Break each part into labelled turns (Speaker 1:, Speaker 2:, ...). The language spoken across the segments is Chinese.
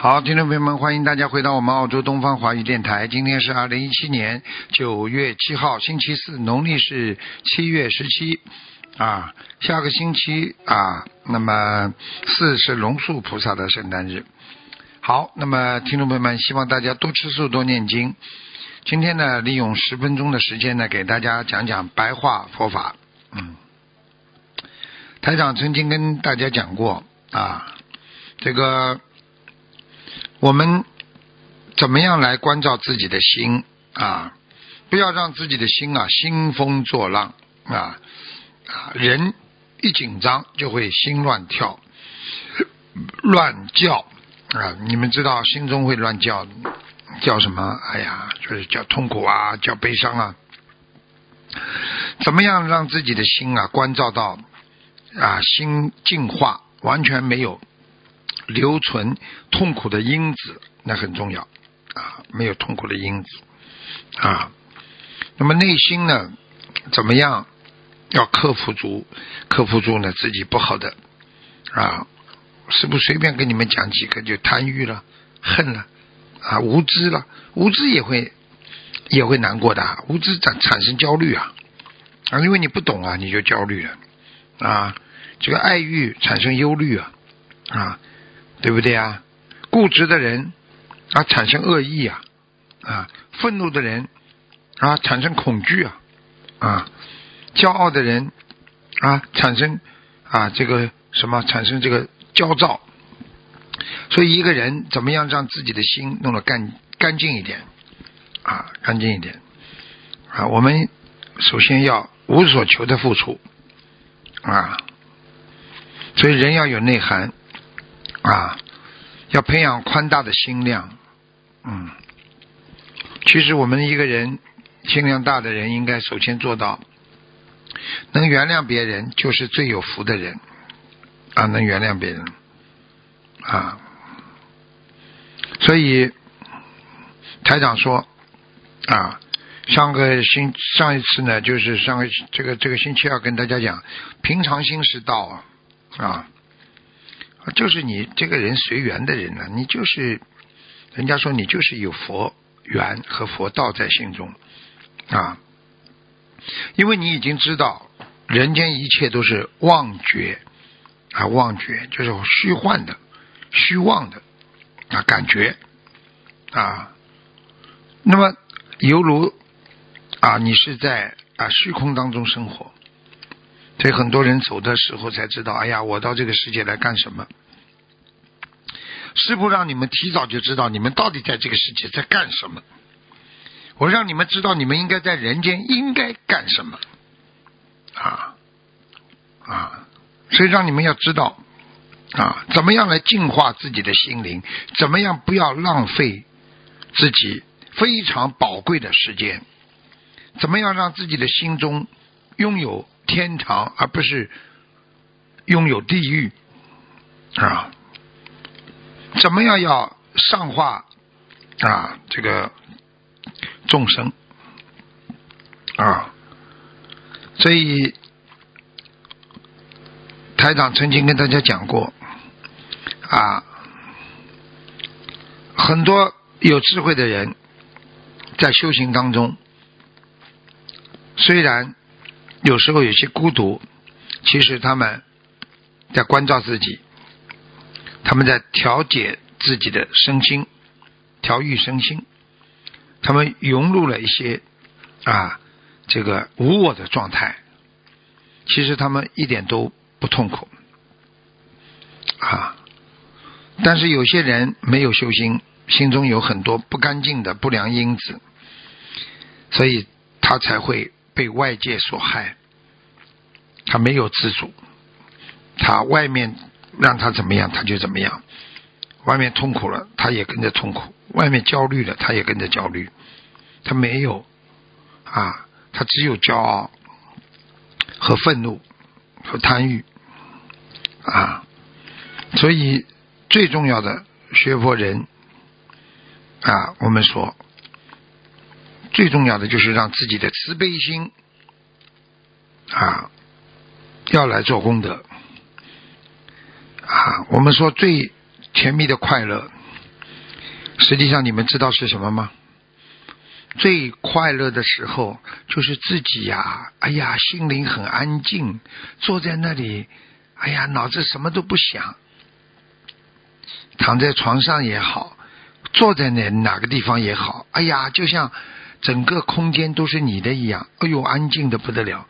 Speaker 1: 好，听众朋友们，欢迎大家回到我们澳洲东方华语电台。今天是二零一七年九月七号，星期四，农历是七月十七啊。下个星期啊，那么四是龙树菩萨的圣诞日。好，那么听众朋友们，希望大家多吃素，多念经。今天呢，利用十分钟的时间呢，给大家讲讲白话佛法。嗯，台长曾经跟大家讲过啊，这个。我们怎么样来关照自己的心啊？不要让自己的心啊兴风作浪啊！啊，人一紧张就会心乱跳、乱叫啊！你们知道心中会乱叫，叫什么？哎呀，就是叫痛苦啊，叫悲伤啊！怎么样让自己的心啊关照到啊心净化，完全没有？留存痛苦的因子，那很重要啊！没有痛苦的因子啊。那么内心呢，怎么样要克服住？克服住呢自己不好的啊，是不是随便跟你们讲几个就贪欲了、恨了啊、无知了？无知也会也会难过的，无知产产生焦虑啊啊，因为你不懂啊，你就焦虑了啊。这个爱欲产生忧虑啊啊。对不对啊？固执的人啊，产生恶意啊啊！愤怒的人啊，产生恐惧啊啊！骄傲的人啊，产生啊这个什么？产生这个焦躁。所以一个人怎么样让自己的心弄得干干净一点啊？干净一点啊！我们首先要无所求的付出啊！所以人要有内涵。啊，要培养宽大的心量，嗯，其实我们一个人心量大的人，应该首先做到能原谅别人，就是最有福的人啊，能原谅别人啊，所以台长说啊，上个星上一次呢，就是上个这个这个星期二跟大家讲，平常心是道啊啊。就是你这个人随缘的人呢，你就是人家说你就是有佛缘和佛道在心中啊，因为你已经知道人间一切都是妄觉啊，妄觉就是虚幻的、虚妄的啊感觉啊，那么犹如啊你是在啊虚空当中生活。所以很多人走的时候才知道，哎呀，我到这个世界来干什么？师傅让你们提早就知道，你们到底在这个世界在干什么？我让你们知道，你们应该在人间应该干什么？啊啊！所以让你们要知道啊，怎么样来净化自己的心灵？怎么样不要浪费自己非常宝贵的时间？怎么样让自己的心中拥有？天堂，而不是拥有地狱啊！怎么样要上化啊？这个众生啊！所以台长曾经跟大家讲过啊，很多有智慧的人在修行当中，虽然。有时候有些孤独，其实他们在关照自己，他们在调节自己的身心，调育身心，他们融入了一些啊这个无我的状态，其实他们一点都不痛苦啊。但是有些人没有修心，心中有很多不干净的不良因子，所以他才会。被外界所害，他没有自主，他外面让他怎么样他就怎么样。外面痛苦了，他也跟着痛苦；外面焦虑了，他也跟着焦虑。他没有啊，他只有骄傲和愤怒和贪欲啊。所以最重要的学佛人啊，我们说最重要的就是让自己的慈悲心啊要来做功德啊。我们说最。甜蜜的快乐，实际上你们知道是什么吗？最快乐的时候就是自己呀，哎呀，心灵很安静，坐在那里，哎呀，脑子什么都不想，躺在床上也好，坐在哪哪个地方也好，哎呀，就像整个空间都是你的一样，哎呦，安静的不得了，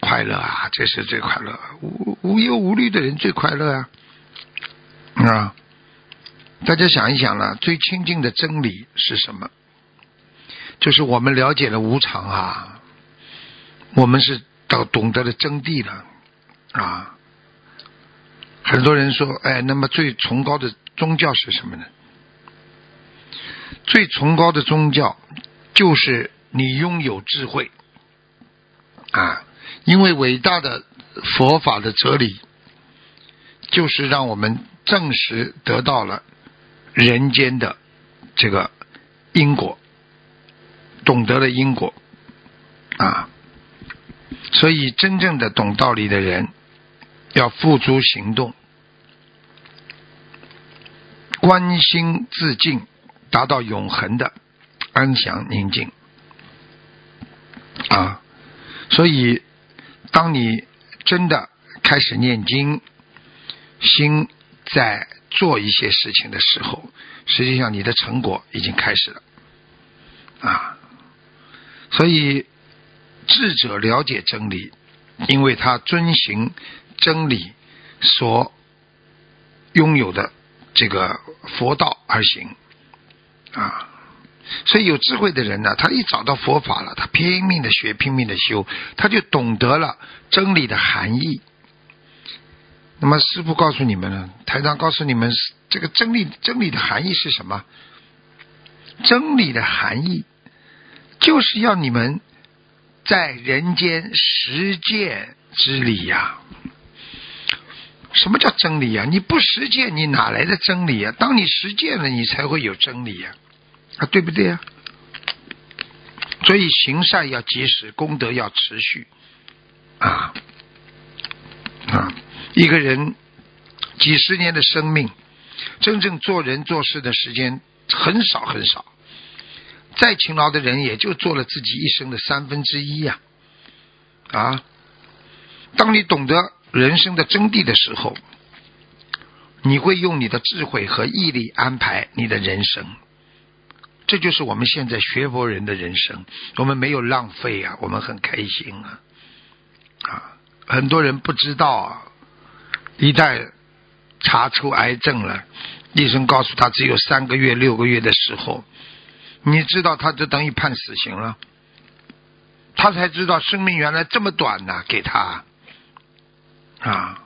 Speaker 1: 快乐啊，这是最快乐，无无忧无虑的人最快乐啊。啊，大家想一想了，最亲近的真理是什么？就是我们了解了无常啊，我们是到懂得了真谛了啊。很多人说，哎，那么最崇高的宗教是什么呢？最崇高的宗教就是你拥有智慧，因为伟大的佛法的哲理就是让我们。证实得到了人间的这个因果，懂得了因果啊，所以真正的懂道理的人要付诸行动，关心自净，达到永恒的安详宁静啊。所以，当你真的开始念经，心。在做一些事情的时候，实际上你的成果已经开始了啊！所以智者了解真理，因为他遵循真理所拥有的这个佛道而行啊！所以有智慧的人呢，他一找到佛法了，他拼命的学，拼命的修，他就懂得了真理的含义。那么师傅告诉你们呢，台长告诉你们，这个真理真理的含义是什么？真理的含义就是要你们在人间实践之理呀。什么叫真理呀？你不实践，你哪来的真理呀？当你实践了，你才会有真理呀，对不对呀？所以行善要及时，功德要持续，啊，啊。一个人几十年的生命，真正做人做事的时间很少很少。再勤劳的人，也就做了自己一生的三分之一呀。啊，当你懂得人生的真谛的时候，你会用你的智慧和毅力安排你的人生。这就是我们现在学佛人的人生。我们没有浪费啊，我们很开心啊。啊，很多人不知道啊。一旦查出癌症了，医生告诉他只有三个月、六个月的时候，你知道他就等于判死刑了。他才知道生命原来这么短呢，给他啊！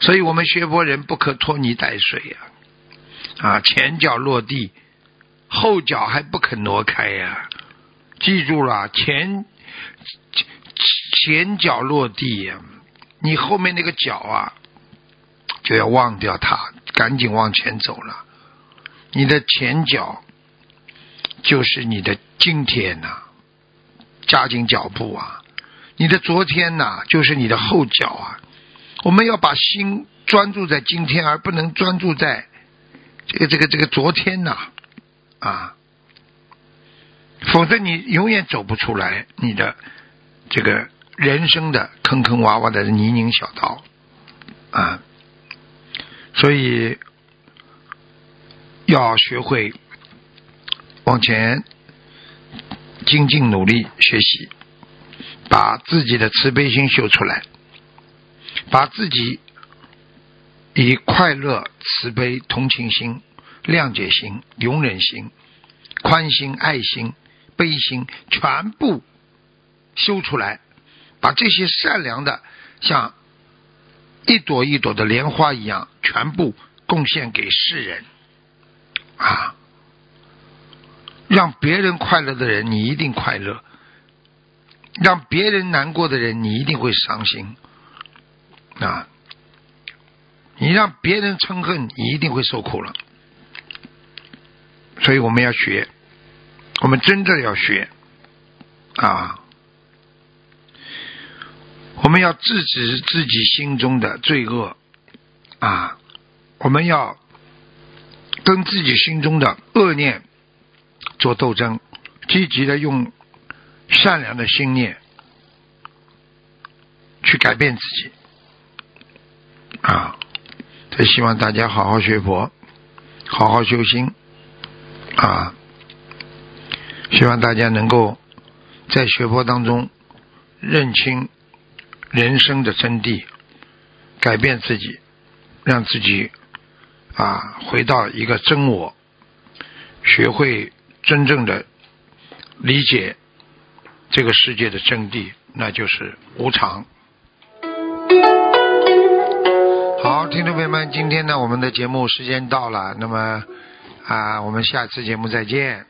Speaker 1: 所以我们学佛人不可拖泥带水呀！啊，前脚落地，后脚还不肯挪开呀！记住了，前前脚落地呀，你后面那个脚啊！就要忘掉它，赶紧往前走了。你的前脚就是你的今天呐，加紧脚步啊！你的昨天呐，就是你的后脚啊！我们要把心专注在今天，而不能专注在这个这个这个昨天呐啊！否则你永远走不出来你的这个人生的坑坑洼洼的泥泞小道啊！所以要学会往前精进努力学习，把自己的慈悲心修出来，把自己以快乐、慈悲、同情心、谅解心、容忍心、宽心、爱心、悲心全部修出来，把这些善良的像。一朵一朵的莲花一样，全部贡献给世人啊！让别人快乐的人，你一定快乐；让别人难过的人，你一定会伤心啊！你让别人嗔恨，你一定会受苦了。所以我们要学，我们真正要学啊！我们要制止自己心中的罪恶啊！我们要跟自己心中的恶念做斗争，积极的用善良的心念去改变自己啊！也希望大家好好学佛，好好修心啊！希望大家能够在学佛当中认清人生的真谛，改变自己，让自己啊回到一个真我，学会真正的理解这个世界的真谛，那就是无常。好，听众朋友们，今天呢，我们的节目时间到了，那么啊，我们下次节目再见。